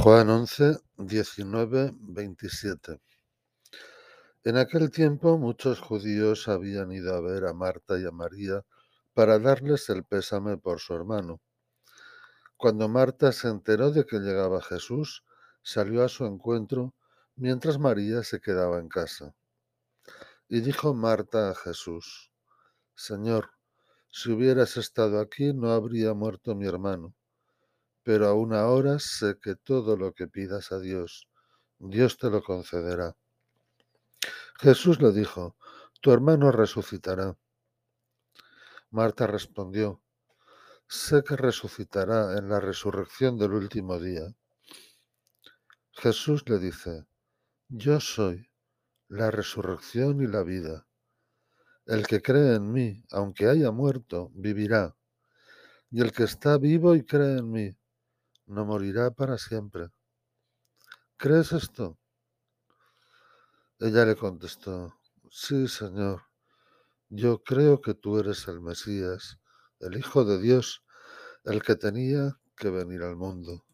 Juan 11, 19, 27. En aquel tiempo muchos judíos habían ido a ver a Marta y a María para darles el pésame por su hermano. Cuando Marta se enteró de que llegaba Jesús, salió a su encuentro mientras María se quedaba en casa. Y dijo Marta a Jesús, Señor, si hubieras estado aquí no habría muerto mi hermano pero aún ahora sé que todo lo que pidas a Dios, Dios te lo concederá. Jesús le dijo, tu hermano resucitará. Marta respondió, sé que resucitará en la resurrección del último día. Jesús le dice, yo soy la resurrección y la vida. El que cree en mí, aunque haya muerto, vivirá. Y el que está vivo y cree en mí, no morirá para siempre. ¿Crees esto? Ella le contestó, sí, Señor, yo creo que tú eres el Mesías, el Hijo de Dios, el que tenía que venir al mundo.